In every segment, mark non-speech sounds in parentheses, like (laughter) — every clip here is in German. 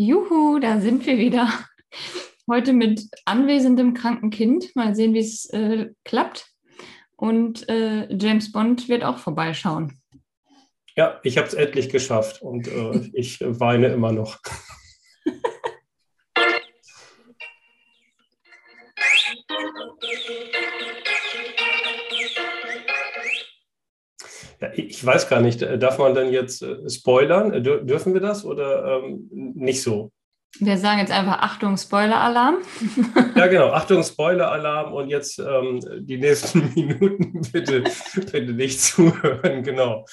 Juhu, da sind wir wieder. Heute mit anwesendem kranken Kind. Mal sehen, wie es äh, klappt. Und äh, James Bond wird auch vorbeischauen. Ja, ich habe es endlich geschafft und äh, ich weine immer noch. Ich weiß gar nicht, darf man dann jetzt äh, spoilern? Dürfen wir das oder ähm, nicht so? Wir sagen jetzt einfach Achtung, Spoiler-Alarm. (laughs) ja, genau, Achtung, Spoiler-Alarm und jetzt ähm, die nächsten (laughs) Minuten bitte, bitte nicht zuhören, genau.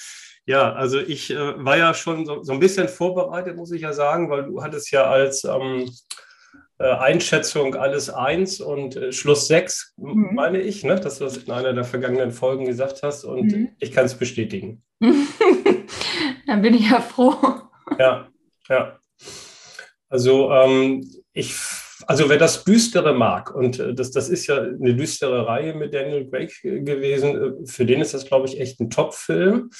Ja, also ich äh, war ja schon so, so, ein bisschen vorbereitet, muss ich ja sagen, weil du hattest ja als ähm, äh, Einschätzung alles eins und äh, Schluss sechs, mhm. meine ich, ne? dass du das in einer der vergangenen Folgen gesagt hast und mhm. ich kann es bestätigen. (laughs) Dann bin ich ja froh. Ja, ja. Also ähm, ich, also wer das Düstere mag, und äh, das, das ist ja eine düstere Reihe mit Daniel Craig gewesen, äh, für den ist das, glaube ich, echt ein Top-Film.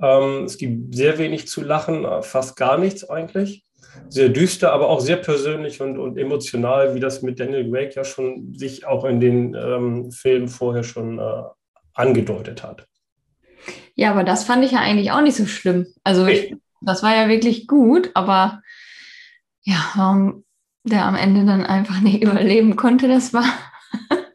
Ähm, es gibt sehr wenig zu lachen, fast gar nichts eigentlich sehr düster, aber auch sehr persönlich und, und emotional, wie das mit Daniel Craig ja schon sich auch in den ähm, Filmen vorher schon äh, angedeutet hat. Ja, aber das fand ich ja eigentlich auch nicht so schlimm. Also ich, das war ja wirklich gut, aber ja, warum der am Ende dann einfach nicht (laughs) überleben konnte, das war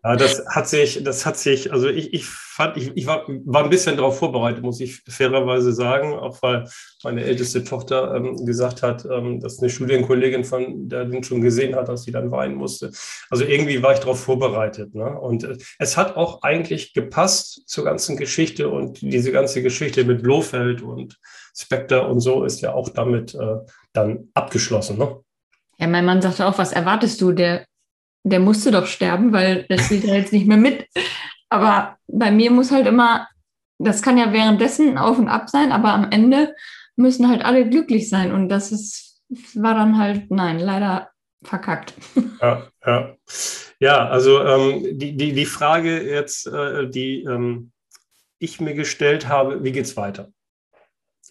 ja, das hat sich, das hat sich, also ich, ich fand, ich, ich war, war ein bisschen darauf vorbereitet, muss ich fairerweise sagen, auch weil meine älteste Tochter ähm, gesagt hat, ähm, dass eine Studienkollegin von der den schon gesehen hat, dass sie dann weinen musste. Also irgendwie war ich darauf vorbereitet. Ne? Und äh, es hat auch eigentlich gepasst zur ganzen Geschichte und diese ganze Geschichte mit Blofeld und Spectre und so ist ja auch damit äh, dann abgeschlossen. Ne? Ja, mein Mann sagte auch, was erwartest du? Der der musste doch sterben, weil der spielt ja jetzt nicht mehr mit. Aber bei mir muss halt immer, das kann ja währenddessen auf und ab sein, aber am Ende müssen halt alle glücklich sein. Und das ist, war dann halt, nein, leider verkackt. Ja, ja. ja also ähm, die, die, die Frage jetzt, äh, die ähm, ich mir gestellt habe, wie geht es weiter?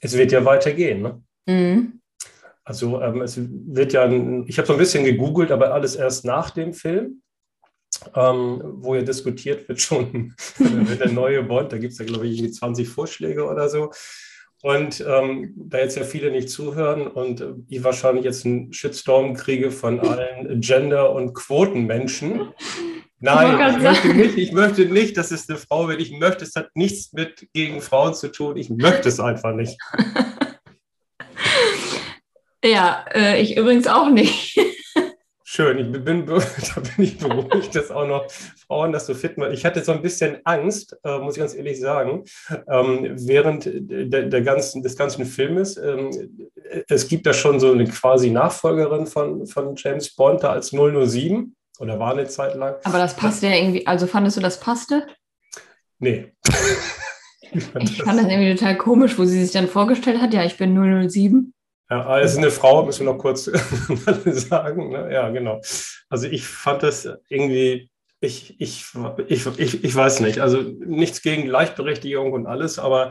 Es wird ja weitergehen, ne? Mhm. Also ähm, es wird ja, ich habe so ein bisschen gegoogelt, aber alles erst nach dem Film, ähm, wo ja diskutiert wird schon, (laughs) der neue Bond, da gibt es ja, glaube ich, 20 Vorschläge oder so. Und ähm, da jetzt ja viele nicht zuhören und ich wahrscheinlich jetzt einen Shitstorm kriege von allen Gender- und Quotenmenschen. Nein, ich möchte, nicht, ich möchte nicht, dass es eine Frau wird. Ich möchte, es hat nichts mit gegen Frauen zu tun. Ich möchte es einfach nicht. (laughs) Ja, äh, ich übrigens auch nicht. (laughs) Schön, ich bin, (laughs) da bin ich beruhigt, dass auch noch Frauen das so fit machen. Ich hatte so ein bisschen Angst, äh, muss ich ganz ehrlich sagen, ähm, während der, der, ganzen, des ganzen Filmes. Ähm, es gibt da schon so eine quasi Nachfolgerin von, von James Bond da als 007 oder war eine Zeit lang. Aber das passte ja irgendwie, also fandest du, das passte? Nee. (laughs) ich fand das irgendwie total komisch, wo sie sich dann vorgestellt hat, ja, ich bin 007. Ja, es ist eine Frau, müssen wir noch kurz (laughs) sagen. Ne? Ja, genau. Also ich fand das irgendwie, ich, ich, ich, ich, ich weiß nicht, also nichts gegen Gleichberechtigung und alles, aber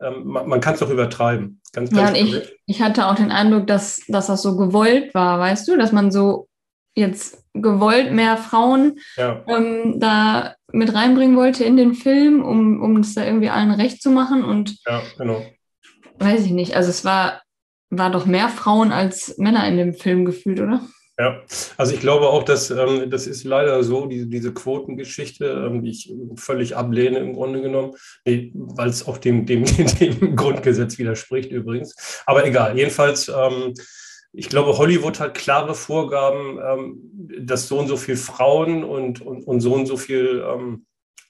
ähm, man, man kann es doch übertreiben. Ganz, ganz ja, und ich, ich hatte auch den Eindruck, dass, dass das so gewollt war, weißt du, dass man so jetzt gewollt mehr Frauen ja. ähm, da mit reinbringen wollte in den Film, um, um es da irgendwie allen recht zu machen. Und ja, genau. weiß ich nicht. Also es war war doch mehr Frauen als Männer in dem Film gefühlt, oder? Ja, also ich glaube auch, dass ähm, das ist leider so, diese, diese Quotengeschichte, ähm, die ich völlig ablehne im Grunde genommen, nee, weil es auch dem, dem, (laughs) dem Grundgesetz widerspricht übrigens. Aber egal, jedenfalls, ähm, ich glaube, Hollywood hat klare Vorgaben, ähm, dass so und so viele Frauen und, und, und so und so viel ähm,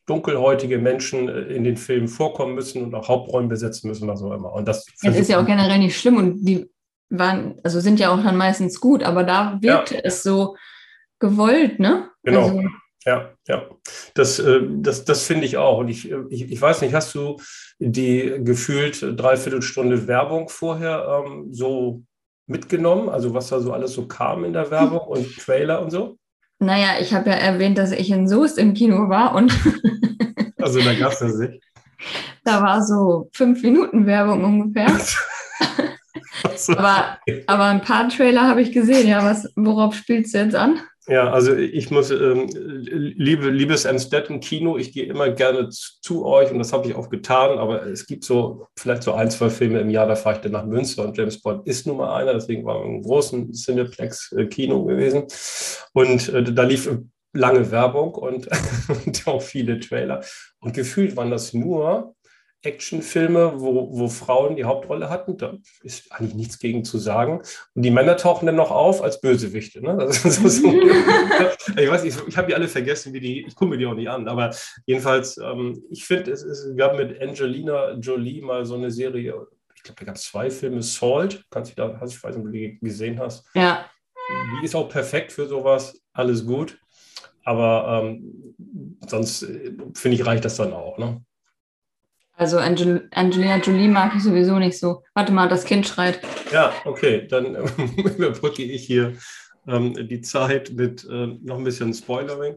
dunkelhäutige Menschen äh, in den Filmen vorkommen müssen und auch Hauptrollen besetzen müssen, was auch immer. Und das, das ist ja auch generell nicht schlimm und die waren, also sind ja auch dann meistens gut, aber da wirkte ja. es so gewollt, ne? Genau. Also, ja, ja. Das, äh, das, das finde ich auch. Und ich, äh, ich, ich weiß nicht, hast du die gefühlt dreiviertel Stunde Werbung vorher ähm, so mitgenommen? Also was da so alles so kam in der Werbung (laughs) und Trailer und so? Naja, ich habe ja erwähnt, dass ich in Soest im Kino war und. (laughs) also da gab es das nicht. Da war so fünf Minuten Werbung ungefähr. (laughs) aber, aber ein paar Trailer habe ich gesehen. Ja, was, worauf spielst du jetzt an? Ja, also ich muss, ähm, liebe, liebes Amstetten Kino, ich gehe immer gerne zu, zu euch und das habe ich auch getan, aber es gibt so vielleicht so ein, zwei Filme im Jahr, da fahre ich dann nach Münster und James Bond ist nun mal einer, deswegen war ein großen Cineplex-Kino gewesen. Und äh, da lief lange Werbung und, (laughs) und auch viele Trailer. Und gefühlt waren das nur Actionfilme, wo, wo Frauen die Hauptrolle hatten. Da ist eigentlich nichts gegen zu sagen. Und die Männer tauchen dann noch auf als Bösewichte. Ne? So, so, (laughs) ich weiß nicht, ich habe die alle vergessen, wie die, ich gucke mir die auch nicht an. Aber jedenfalls, ähm, ich finde, es, es gab mit Angelina Jolie mal so eine Serie, ich glaube, da gab es zwei Filme, Salt, kannst du da, hast, ich weiß nicht, ob du die gesehen hast. Ja. Die ist auch perfekt für sowas, alles gut. Aber ähm, sonst äh, finde ich, reicht das dann auch. Ne? Also Angel Angelina Jolie mag ich sowieso nicht so. Warte mal, das Kind schreit. Ja, okay, dann (laughs) überbrücke ich hier ähm, die Zeit mit äh, noch ein bisschen Spoilering.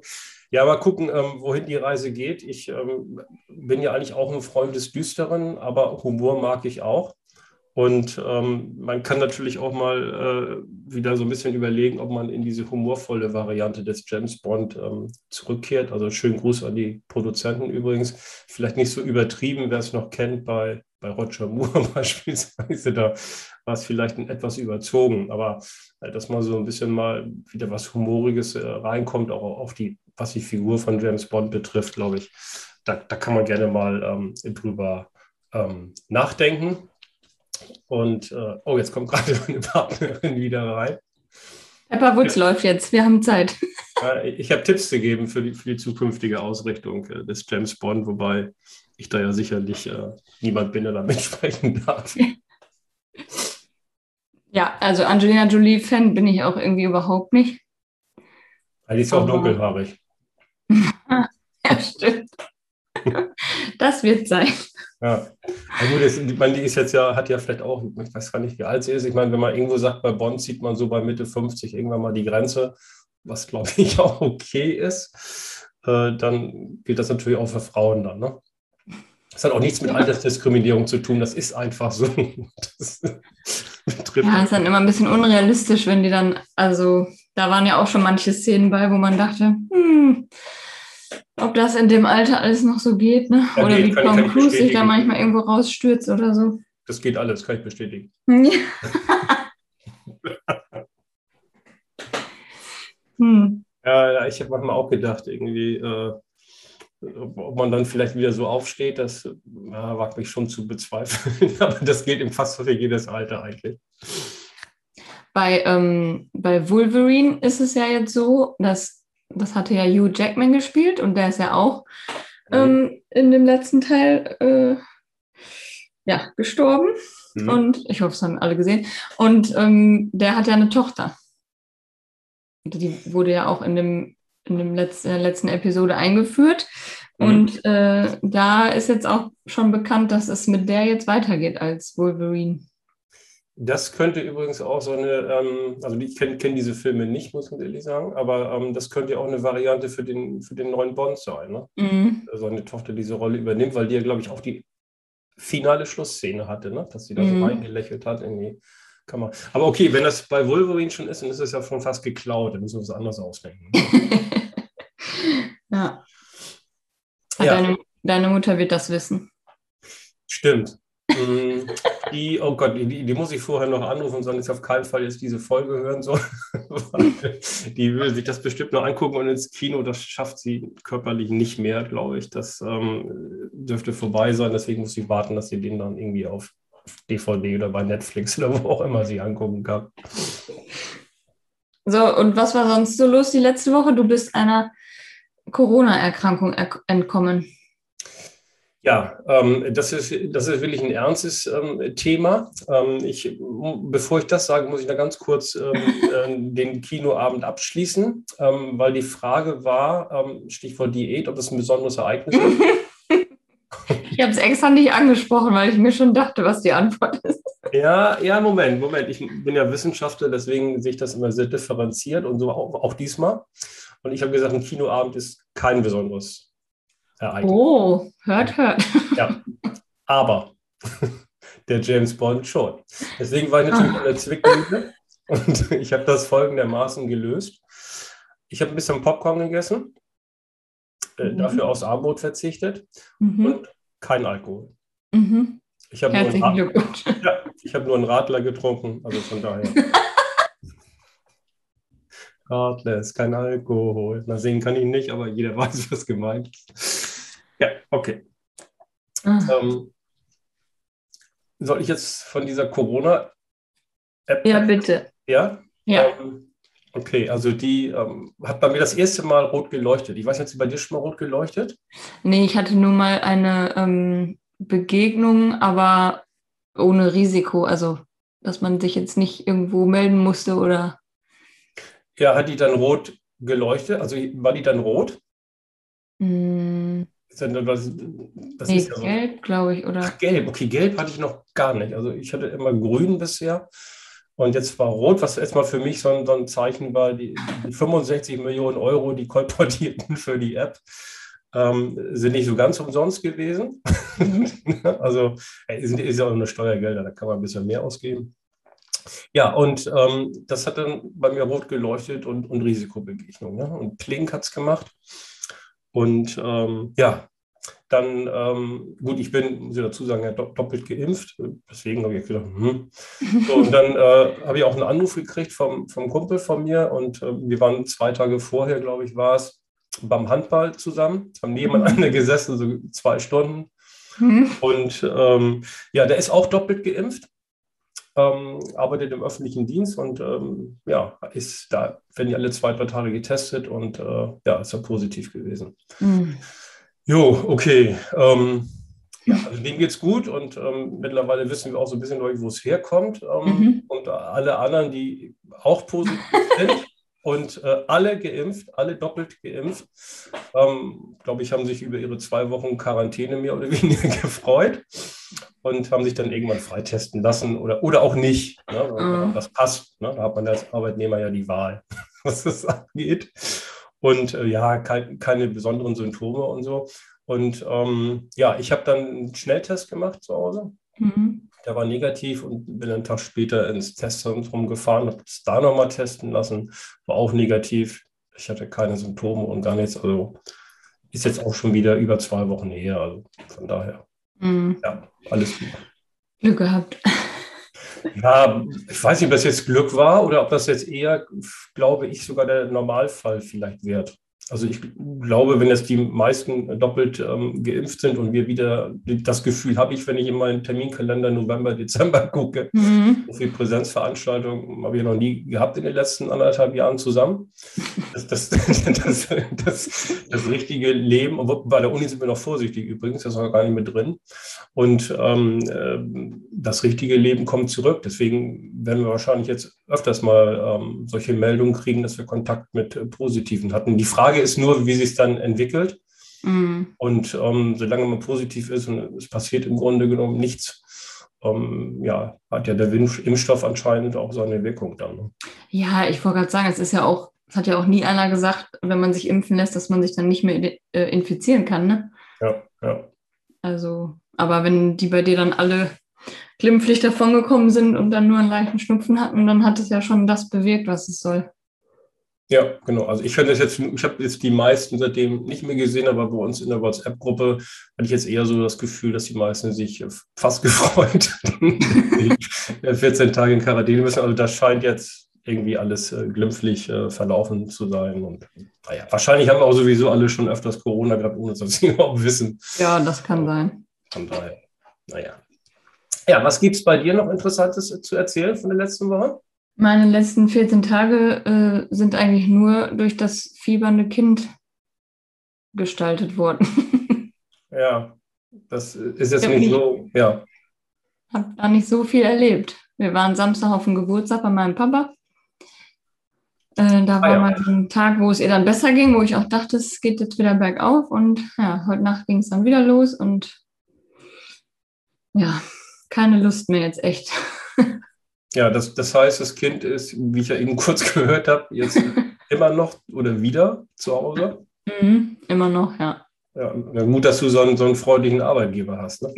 Ja, mal gucken, ähm, wohin die Reise geht. Ich ähm, bin ja eigentlich auch ein Freund des Düsteren, aber Humor mag ich auch. Und ähm, man kann natürlich auch mal äh, wieder so ein bisschen überlegen, ob man in diese humorvolle Variante des James Bond ähm, zurückkehrt. Also schönen Gruß an die Produzenten übrigens. Vielleicht nicht so übertrieben, wer es noch kennt, bei, bei Roger (laughs) Moore beispielsweise. Da war es vielleicht ein etwas überzogen. Aber äh, dass mal so ein bisschen mal wieder was Humoriges äh, reinkommt, auch auf die, was die Figur von James Bond betrifft, glaube ich, da, da kann man gerne mal ähm, drüber ähm, nachdenken. Und äh, oh, jetzt kommt gerade (laughs) meine Partnerin wieder rein. Pepper Woods ja. läuft jetzt, wir haben Zeit. (laughs) Ich habe Tipps gegeben für die, für die zukünftige Ausrichtung äh, des James Bond, wobei ich da ja sicherlich äh, niemand bin, der da (laughs) mitsprechen darf. Ja, also Angelina Jolie-Fan bin ich auch irgendwie überhaupt nicht. Die ist auch dunkelhaarig. ja, stimmt. das wird sein. Ja, ja gut, das, ich meine, die ist jetzt ja, hat ja vielleicht auch, ich weiß gar nicht, wie alt sie ist. Ich meine, wenn man irgendwo sagt, bei Bonn sieht man so bei Mitte 50 irgendwann mal die Grenze, was glaube ich (laughs) auch okay ist, äh, dann gilt das natürlich auch für Frauen dann. Ne? Das hat auch nichts mit Altersdiskriminierung zu tun, das ist einfach so. (laughs) Das ja, ist dann immer ein bisschen unrealistisch, wenn die dann, also da waren ja auch schon manche Szenen bei, wo man dachte, hm, ob das in dem Alter alles noch so geht, ne? Ja, oder geht, wie Tom Cruise sich da manchmal irgendwo rausstürzt oder so. Das geht alles, kann ich bestätigen. (laughs) hm. Ja, ich habe manchmal auch gedacht, irgendwie, äh, ob man dann vielleicht wieder so aufsteht, das ja, wagt mich schon zu bezweifeln. (laughs) Aber das gilt im fast für jedes Alter eigentlich. Bei, ähm, bei Wolverine ist es ja jetzt so, dass das hatte ja Hugh Jackman gespielt und der ist ja auch ähm, in dem letzten Teil äh, ja, gestorben. Mhm. Und ich hoffe, es haben alle gesehen. Und ähm, der hat ja eine Tochter. Die wurde ja auch in dem, in dem letzten, in der letzten Episode eingeführt. Mhm. Und äh, da ist jetzt auch schon bekannt, dass es mit der jetzt weitergeht als Wolverine. Das könnte übrigens auch so eine, ähm, also ich kenne kenn diese Filme nicht, muss ich ehrlich sagen, aber ähm, das könnte ja auch eine Variante für den, für den neuen Bond sein. Ne? Mhm. Also eine Tochter diese Rolle übernimmt, weil die ja, glaube ich, auch die finale Schlussszene hatte, ne? dass sie da mhm. so reingelächelt hat in die Kamera. Aber okay, wenn das bei Wolverine schon ist, dann ist es ja schon fast geklaut, dann müssen wir es anders ausdenken. (laughs) ja. ja. Deine, deine Mutter wird das wissen. Stimmt. Die, oh Gott, die, die, muss ich vorher noch anrufen und sagen, dass ich auf keinen Fall jetzt diese Folge hören soll. (laughs) die will sich das bestimmt noch angucken und ins Kino, das schafft sie körperlich nicht mehr, glaube ich. Das ähm, dürfte vorbei sein, deswegen muss sie warten, dass sie den dann irgendwie auf DVD oder bei Netflix oder wo auch immer sie angucken kann. So, und was war sonst so los die letzte Woche? Du bist einer Corona-Erkrankung entkommen. Ja, ähm, das, ist, das ist wirklich ein ernstes ähm, Thema. Ähm, ich, bevor ich das sage, muss ich da ganz kurz ähm, (laughs) äh, den Kinoabend abschließen, ähm, weil die Frage war, ähm, Stichwort Diät, ob das ein besonderes Ereignis ist. (laughs) Ich habe es extra nicht angesprochen, weil ich mir schon dachte, was die Antwort ist. Ja, ja, Moment, Moment. Ich bin ja Wissenschaftler, deswegen sehe ich das immer sehr differenziert und so auch, auch diesmal. Und ich habe gesagt, ein Kinoabend ist kein besonderes Ereignis. Oh, hört, hört. Ja, aber (laughs) der James Bond schon. Deswegen war ich natürlich in der Zwickmühle und (laughs) ich habe das folgendermaßen gelöst. Ich habe ein bisschen Popcorn gegessen, äh, mhm. dafür aufs Armut verzichtet mhm. und kein Alkohol. Mhm. Ich habe nur, (laughs) ja, hab nur einen Radler getrunken, also von daher. Radler ist kein Alkohol. Na, singen kann ich nicht, aber jeder weiß, was gemeint ist. Ja, okay. Ähm, soll ich jetzt von dieser Corona-App? Ja, bitte. Ja? Ja. Ähm, okay, also die ähm, hat bei mir das erste Mal rot geleuchtet. Ich weiß nicht, hat sie bei dir schon mal rot geleuchtet? Nee, ich hatte nur mal eine ähm, Begegnung, aber ohne Risiko. Also, dass man sich jetzt nicht irgendwo melden musste oder. Ja, hat die dann rot geleuchtet? Also war die dann rot? Mm. Das, das nee, ist ja so. gelb, glaube ich, oder? Ach, gelb, okay, gelb hatte ich noch gar nicht. Also ich hatte immer grün bisher. Und jetzt war rot, was erstmal für mich so ein, so ein Zeichen war, die, die 65 Millionen Euro, die kolportierten für die App, ähm, sind nicht so ganz umsonst gewesen. Mhm. (laughs) also ist, ist ja auch eine Steuergelder, da kann man ein bisschen mehr ausgeben. Ja, und ähm, das hat dann bei mir rot geleuchtet und, und Risikobegegnung. Ne? Und Klink hat es gemacht. Und ähm, ja, dann, ähm, gut, ich bin, muss ich dazu sagen, ja, doppelt geimpft. Deswegen habe ich gedacht, hm. So, und dann äh, habe ich auch einen Anruf gekriegt vom, vom Kumpel von mir. Und äh, wir waren zwei Tage vorher, glaube ich, war es, beim Handball zusammen, haben nebeneinander gesessen, so zwei Stunden. Mhm. Und ähm, ja, der ist auch doppelt geimpft, ähm, arbeitet im öffentlichen Dienst und ähm, ja, ist da, wenn die alle zwei, drei Tage getestet und äh, ja, ist er positiv gewesen. Mhm. Jo, okay. Ähm, ja, also dem geht es gut und ähm, mittlerweile wissen wir auch so ein bisschen, wo es herkommt. Ähm, mhm. Und alle anderen, die auch positiv sind, (laughs) und äh, alle geimpft, alle doppelt geimpft, ähm, glaube ich, haben sich über ihre zwei Wochen Quarantäne mehr oder weniger (laughs) gefreut und haben sich dann irgendwann freitesten lassen oder, oder auch nicht. Ne? Mhm. Das passt. Ne? Da hat man als Arbeitnehmer ja die Wahl, (laughs) was das angeht. Und äh, ja, kein, keine besonderen Symptome und so. Und ähm, ja, ich habe dann einen Schnelltest gemacht zu Hause. Mhm. Der war negativ und bin einen Tag später ins Testzentrum gefahren, habe es da nochmal testen lassen, war auch negativ. Ich hatte keine Symptome und gar nichts. Also ist jetzt auch schon wieder über zwei Wochen her. Also von daher, mhm. ja, alles gut. Glück gehabt. (laughs) Ja, ich weiß nicht, ob das jetzt Glück war oder ob das jetzt eher, glaube ich, sogar der Normalfall vielleicht wird. Also ich glaube, wenn jetzt die meisten doppelt ähm, geimpft sind und wir wieder das Gefühl habe ich, wenn ich in meinen Terminkalender November, (laughs) Dezember gucke, mhm. so viele Präsenzveranstaltungen habe ich noch nie gehabt in den letzten anderthalb Jahren zusammen. Das, das, (laughs) das, das, richtige Leben, bei der Uni sind wir noch vorsichtig übrigens, das ist noch gar nicht mit drin. Und ähm, äh, das richtige Leben kommt zurück. Deswegen werden wir wahrscheinlich jetzt öfters mal ähm, solche Meldungen kriegen, dass wir Kontakt mit äh, Positiven hatten. Die Frage ist nur, wie sich es dann entwickelt. Mhm. Und ähm, solange man positiv ist und es passiert im Grunde genommen nichts, ähm, ja, hat ja der Impfstoff anscheinend auch seine Wirkung dann. Ne? Ja, ich wollte gerade sagen, es ist ja auch, es hat ja auch nie einer gesagt, wenn man sich impfen lässt, dass man sich dann nicht mehr äh, infizieren kann, ne? Ja, ja. Also, aber wenn die bei dir dann alle glimpflich davongekommen sind und dann nur einen leichten Schnupfen hatten, dann hat es ja schon das bewirkt, was es soll. Ja, genau. Also ich finde das jetzt, ich habe jetzt die meisten seitdem nicht mehr gesehen, aber bei uns in der WhatsApp-Gruppe hatte ich jetzt eher so das Gefühl, dass die meisten sich fast (laughs) gefreut 14 (laughs) Tage in Quarantäne müssen. Also das scheint jetzt irgendwie alles äh, glimpflich äh, verlaufen zu sein. Und naja, wahrscheinlich haben wir auch sowieso alle schon öfters Corona gehabt, ohne dass sie (laughs) überhaupt wissen. Ja, das kann sein. Von daher, naja. Ja, was gibt es bei dir noch Interessantes zu erzählen von der letzten Woche? Meine letzten 14 Tage äh, sind eigentlich nur durch das fiebernde Kind gestaltet worden. (laughs) ja, das ist jetzt nicht, so, ja. Habe da nicht so viel erlebt. Wir waren Samstag auf dem Geburtstag bei meinem Papa. Äh, da ah, war ja. mal so ein Tag, wo es ihr dann besser ging, wo ich auch dachte, es geht jetzt wieder bergauf. Und ja, heute Nacht ging es dann wieder los und ja, keine Lust mehr jetzt echt. (laughs) Ja, das, das heißt, das Kind ist, wie ich ja eben (laughs) kurz gehört habe, jetzt (laughs) immer noch oder wieder zu Hause? Mhm, immer noch, ja. Ja, gut, dass du so einen, so einen freundlichen Arbeitgeber hast. Ne?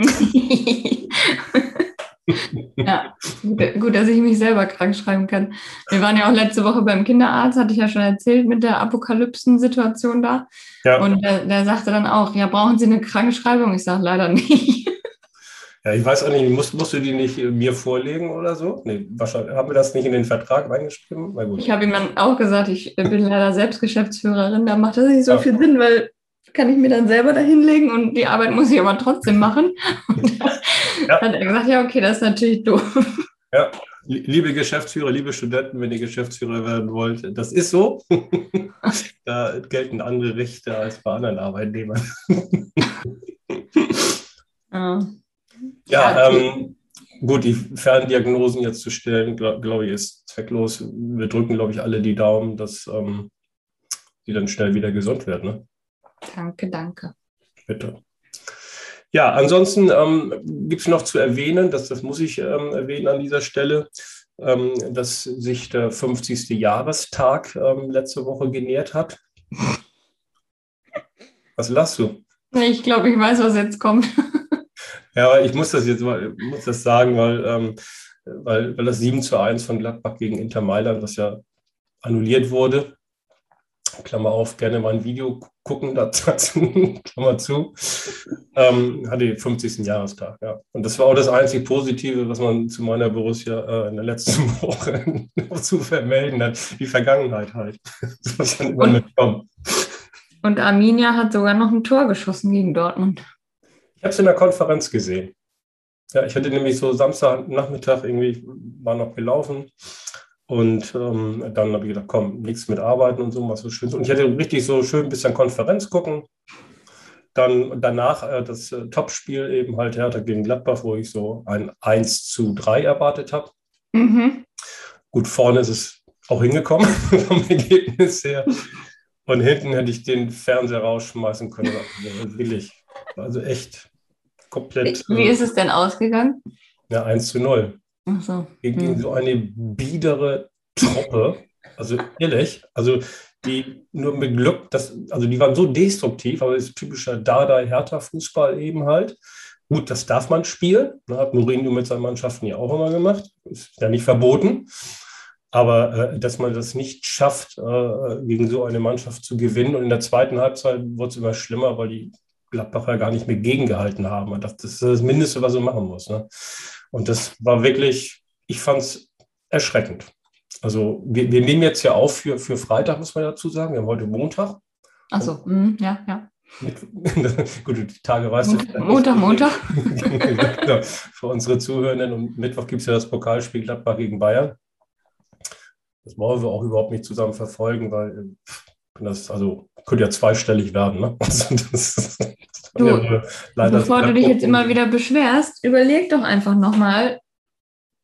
ja, gut, dass ich mich selber krank schreiben kann. Wir waren ja auch letzte Woche beim Kinderarzt, hatte ich ja schon erzählt, mit der Apokalypsen-Situation da. Ja. Und der, der sagte dann auch, ja, brauchen Sie eine Krankschreibung? Ich sage leider nicht. Ja, ich weiß auch nicht, musst, musst du die nicht mir vorlegen oder so? Nee, wahrscheinlich. Haben wir das nicht in den Vertrag reingeschrieben? Ich habe ihm dann auch gesagt, ich bin leider selbst Geschäftsführerin, da macht das nicht so ja. viel Sinn, weil kann ich mir dann selber da hinlegen und die Arbeit muss ich aber trotzdem machen. Und da ja. hat er gesagt, ja, okay, das ist natürlich doof. Ja, liebe Geschäftsführer, liebe Studenten, wenn ihr Geschäftsführer werden wollt, das ist so. (laughs) da gelten andere Rechte als bei anderen Arbeitnehmern. ja, ja ähm, gut, die Ferndiagnosen jetzt zu stellen, glaube glaub ich, ist zwecklos. Wir drücken, glaube ich, alle die Daumen, dass ähm, die dann schnell wieder gesund werden. Ne? Danke, danke. Bitte. Ja, ansonsten ähm, gibt es noch zu erwähnen, dass, das muss ich ähm, erwähnen an dieser Stelle, ähm, dass sich der 50. Jahrestag ähm, letzte Woche genährt hat. (laughs) Was lachst du? Ich glaube, ich weiß, was jetzt kommt. Ja, aber ich muss das jetzt mal muss das sagen, weil, ähm, weil, weil das 7 zu 1 von Gladbach gegen Inter Mailand, was ja annulliert wurde, Klammer auf, gerne mal ein Video gucken (laughs) dazu, Klammer zu, ähm, hatte den 50. Jahrestag. Ja. Und das war auch das einzig Positive, was man zu meiner Borussia äh, in der letzten (laughs) Woche zu vermelden hat. Die Vergangenheit halt. (laughs) Das dann immer und, und Arminia hat sogar noch ein Tor geschossen gegen Dortmund. Ich habe es in der Konferenz gesehen. Ja, ich hatte nämlich so Samstagnachmittag irgendwie, war noch gelaufen und ähm, dann habe ich gedacht, komm, nichts mit Arbeiten und so, was so schön. Und ich hatte richtig so schön ein bisschen Konferenz gucken. Dann danach äh, das äh, Topspiel eben halt Hertha gegen Gladbach, wo ich so ein 1 zu 3 erwartet habe. Mhm. Gut, vorne ist es auch hingekommen (laughs) vom Ergebnis her. Und hinten hätte ich den Fernseher rausschmeißen können. Also willig. Also echt komplett. Wie, wie ist es denn ausgegangen? Ja, 1 zu 0 so. Gegen hm. so eine biedere Truppe. Also ehrlich, also die nur mit Glück, das, also die waren so destruktiv, aber das ist typischer Dada-Hertha-Fußball eben halt. Gut, das darf man spielen. Ne, hat Mourinho mit seinen Mannschaften ja auch immer gemacht. Ist ja nicht verboten. Aber äh, dass man das nicht schafft, äh, gegen so eine Mannschaft zu gewinnen. Und in der zweiten Halbzeit wurde es immer schlimmer, weil die Gladbacher gar nicht mehr gegengehalten haben. Das, das ist das Mindeste, was man machen muss. Ne? Und das war wirklich, ich fand es erschreckend. Also wir, wir, nehmen jetzt ja auf für, für Freitag, muss man dazu sagen. Wir haben heute Montag. Achso, mm, ja, ja. (laughs) Gut, die Tage weißt du. Montag, Montag. (laughs) genau, für unsere Zuhörenden. Und Mittwoch gibt es ja das Pokalspiel Gladbach gegen Bayern. Das wollen wir auch überhaupt nicht zusammen verfolgen, weil das also könnte ja zweistellig werden. Ne? (laughs) Also das, Du, ja bevor du dich jetzt immer wieder beschwerst, überleg doch einfach nochmal,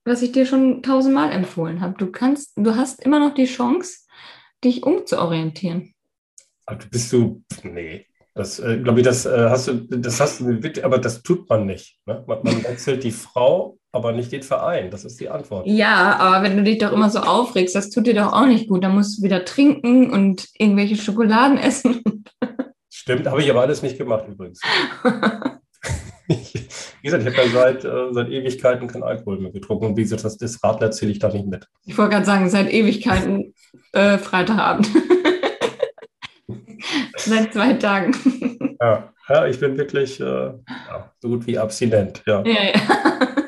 was ich dir schon tausendmal empfohlen habe. Du kannst, du hast immer noch die Chance, dich umzuorientieren. Also bist du, nee, das äh, glaube ich, das äh, hast du, das hast du, aber das tut man nicht. Ne? Man, man wechselt die Frau, aber nicht den Verein. Das ist die Antwort. Ja, aber wenn du dich doch immer so aufregst, das tut dir doch auch nicht gut. Da musst du wieder trinken und irgendwelche Schokoladen essen. Stimmt, habe ich aber alles nicht gemacht übrigens. (laughs) wie gesagt, ich habe ja seit, äh, seit Ewigkeiten kein Alkohol mehr getrunken. Und wie gesagt, das, das Radler zähle ich da nicht mit. Ich wollte gerade sagen, seit Ewigkeiten äh, Freitagabend. (laughs) seit zwei Tagen. Ja, ja ich bin wirklich äh, ja, so gut wie abstinent. Ja. ja, ja.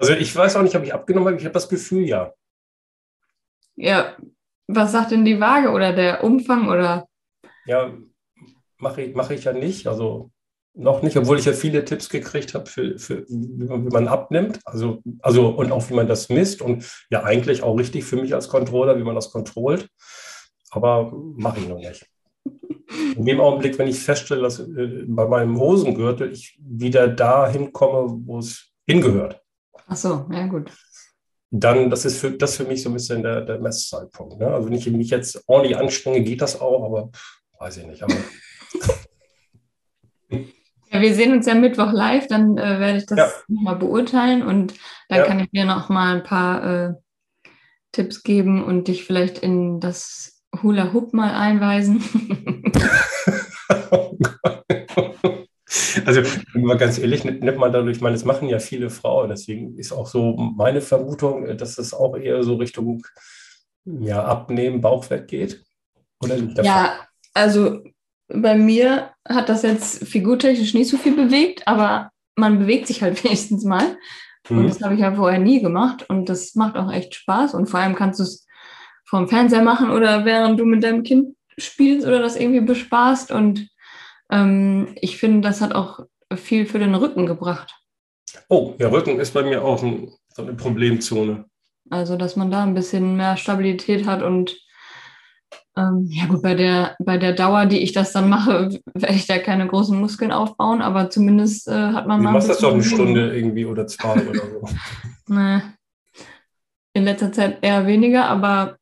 Also ich weiß auch nicht, ob ich abgenommen habe. Ich habe das Gefühl, ja. Ja, was sagt denn die Waage oder der Umfang oder? Ja, mache ich, mach ich ja nicht. Also noch nicht, obwohl ich ja viele Tipps gekriegt habe, für, für, wie, man, abnimmt. Also, also und auch wie man das misst. Und ja, eigentlich auch richtig für mich als Controller, wie man das kontrollt. Aber mache ich noch nicht. In dem Augenblick, wenn ich feststelle, dass äh, bei meinem Hosengürtel ich wieder dahin komme, wo es hingehört. Ach so, ja gut. Dann, das ist für, das für mich so ein bisschen der, der Messzeitpunkt. Ne? Also wenn ich mich jetzt ordentlich anstrenge, geht das auch, aber weiß ich nicht. Aber (laughs) (laughs) ja, wir sehen uns ja Mittwoch live, dann äh, werde ich das ja. nochmal beurteilen und dann ja. kann ich dir noch mal ein paar äh, Tipps geben und dich vielleicht in das Hula Hoop mal einweisen. (laughs) Also, mal ganz ehrlich, nimmt man dadurch, ich meine, das machen ja viele Frauen, deswegen ist auch so meine Vermutung, dass es auch eher so Richtung ja, Abnehmen, Bauchfett geht. Oder ja, also bei mir hat das jetzt figurtechnisch nicht so viel bewegt, aber man bewegt sich halt (laughs) wenigstens mal. Und mhm. das habe ich ja vorher nie gemacht und das macht auch echt Spaß und vor allem kannst du es vom Fernseher machen oder während du mit deinem Kind spielst oder das irgendwie bespaßt und ähm, ich finde, das hat auch viel für den Rücken gebracht. Oh, ja, Rücken ist bei mir auch ein, so eine Problemzone. Also, dass man da ein bisschen mehr Stabilität hat und ähm, ja gut, bei der, bei der Dauer, die ich das dann mache, (laughs) werde ich da keine großen Muskeln aufbauen, aber zumindest äh, hat man du mal. Du machst das doch eine Stunde irgendwie oder zwei oder so. (laughs) nee. In letzter Zeit eher weniger, aber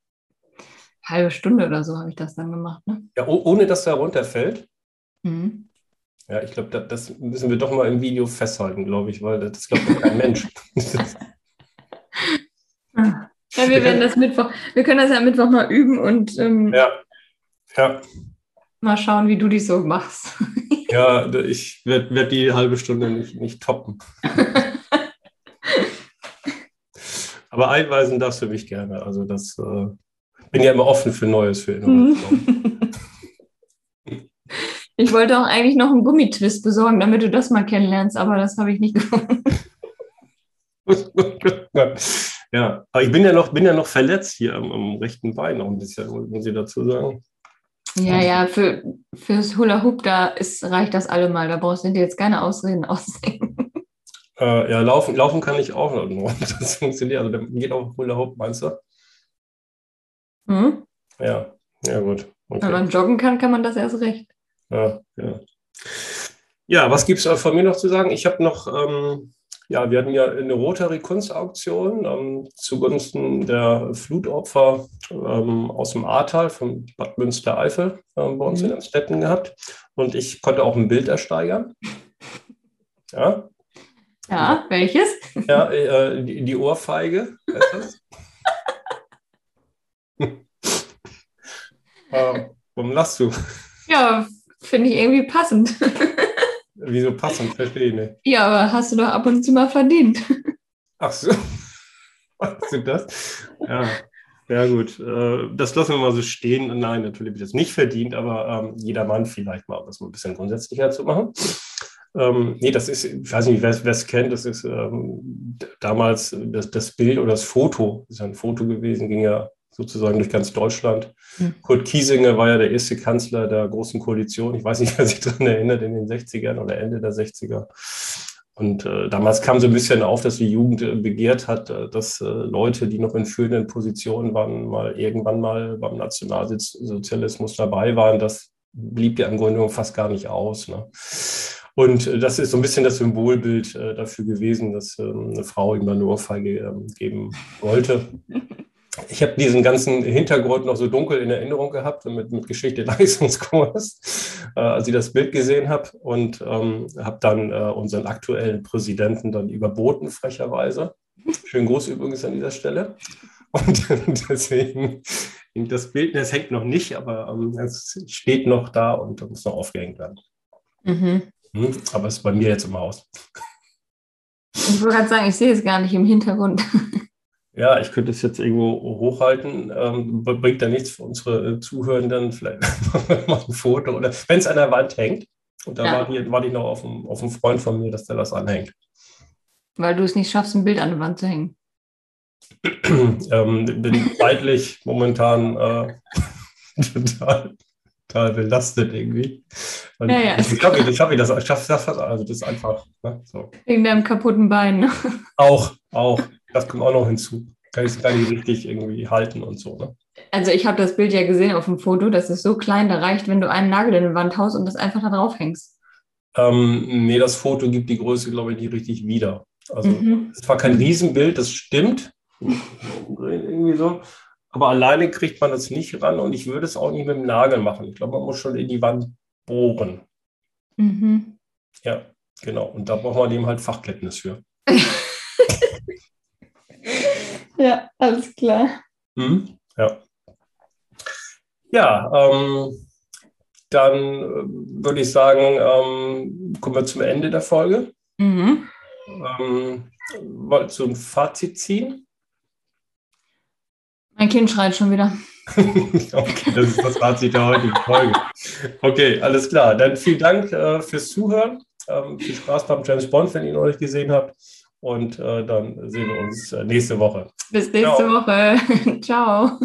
halbe Stunde oder so habe ich das dann gemacht. Ne? Ja, ohne dass er runterfällt? Mhm. Ja, ich glaube, das, das, müssen wir doch mal im Video festhalten, glaube ich, weil das glaubt doch kein Mensch. (laughs) (laughs) ja, wir werden das Mittwoch, wir können das ja Mittwoch mal üben und ähm, ja. Ja. mal schauen, wie du die so machst. (laughs) ja, ich werde werd die halbe Stunde nicht, nicht toppen. Aber einweisen darfst du mich gerne. Also das äh, bin ja immer offen für Neues, für Innovation. Ich wollte auch eigentlich noch einen Gummitwist besorgen, damit du das mal kennenlernst, aber das habe ich nicht gefunden. (laughs) ja, aber ich bin ja noch, bin ja noch verletzt hier am, am rechten Bein noch ein bisschen, muss ich dazu sagen. Ja, ja, für, fürs Hula Hoop, da ist, reicht das allemal. Da brauchst du dir jetzt keine Ausreden aussehen. (laughs) Äh, ja, laufen, laufen kann ich auch noch. (laughs) Das funktioniert. Also, geht auch Hula Hoop, meinst du? Mhm. Ja, ja, gut. Okay. Wenn man joggen kann, kann man das erst recht. Ja, ja. ja was gibt es von mir noch zu sagen? Ich habe noch, ähm, ja, wir hatten ja eine Rotary Kunstauktion ähm, zugunsten der Flutopfer ähm, aus dem Ahrtal von Bad Münstereifel ähm, bei uns mhm. in Amstetten gehabt. Und ich konnte auch ein Bild ersteigern. Ja. Ja, welches? Ja, äh, die, die Ohrfeige. (laughs) (laughs) äh, warum lachst du? Ja, Finde ich irgendwie passend. (laughs) Wieso passend? Verstehe ich nicht. Ja, aber hast du doch ab und zu mal verdient. Ach so. (laughs) Weißt du das? Ja. Ja, gut. Äh, das lassen wir mal so stehen. Nein, natürlich ich das nicht verdient, aber ähm, jeder Mann vielleicht mal, um das mal ein bisschen grundsätzlicher zu machen. Ähm, nee, das ist, ich weiß nicht, wer es kennt, das ist ähm, damals das, das Bild oder das Foto, das ist ja ein Foto gewesen, ging ja sozusagen durch ganz Deutschland. Mhm. Kurt Kiesinger war ja der erste Kanzler der Großen Koalition. Ich weiß nicht, wer sich daran erinnert, in den 60ern oder Ende der 60er. Und äh, damals kam so ein bisschen auf, dass die Jugend äh, begehrt hat, äh, dass äh, Leute, die noch in führenden Positionen waren, mal irgendwann mal beim Nationalsozialismus dabei waren. Das blieb der Angründung fast gar nicht aus. Ne? Und äh, das ist so ein bisschen das Symbolbild äh, dafür gewesen, dass ähm, eine Frau ihm eine Ohrfeige ähm, geben wollte. (laughs) ich habe diesen ganzen Hintergrund noch so dunkel in Erinnerung gehabt mit, mit Geschichte (laughs) Leistungskurs, äh, als ich das Bild gesehen habe und ähm, habe dann äh, unseren aktuellen Präsidenten dann überboten, frecherweise. Schönen Gruß übrigens an dieser Stelle. (laughs) Und deswegen das Bild, das hängt noch nicht, aber ähm, es steht noch da und muss noch aufgehängt werden. Mhm. Hm, aber es ist bei mir jetzt im Haus. Ich wollte gerade sagen, ich sehe es gar nicht im Hintergrund. (laughs) Ja, ich könnte es jetzt irgendwo hochhalten. Ähm, bringt da nichts für unsere äh, Zuhörenden. Vielleicht (laughs) mal ein Foto oder wenn es an der Wand hängt. Und da ja. warte, warte ich noch auf einen, auf einen Freund von mir, dass der das anhängt. Weil du es nicht schaffst, ein Bild an der Wand zu hängen. (clears throat) ähm, bin zeitlich (laughs) momentan äh, (laughs) total, total belastet irgendwie. Und ja, ja. Ich schaffe ich, schaff ich das, ich das, also das ist einfach. Ne, so. Wegen deinem kaputten Bein. Ne? Auch, auch. Das kommt auch noch hinzu. Kann ich es gar nicht richtig irgendwie halten und so. Ne? Also ich habe das Bild ja gesehen auf dem Foto, das ist so klein, da reicht, wenn du einen Nagel in die Wand haust und das einfach da drauf hängst. Ähm, nee, das Foto gibt die Größe, glaube ich, nicht richtig wieder. Also mhm. es war kein Riesenbild, das stimmt. Irgendwie so. Aber alleine kriegt man das nicht ran und ich würde es auch nicht mit dem Nagel machen. Ich glaube, man muss schon in die Wand bohren. Mhm. Ja, genau. Und da braucht man eben halt Fachkenntnis für. (laughs) ja, alles klar. Mhm. Ja. Ja, ähm, dann äh, würde ich sagen, ähm, kommen wir zum Ende der Folge. Mhm. Ähm, wolltest du ein Fazit ziehen? Mein Kind schreit schon wieder. (laughs) okay, das ist das Fazit der heutigen Folge. Okay, alles klar. Dann vielen Dank äh, fürs Zuhören. Ähm, viel Spaß beim James Bond, wenn ihr ihn noch nicht gesehen habt. Und äh, dann sehen wir uns äh, nächste Woche. Bis nächste Ciao. Woche. (laughs) Ciao.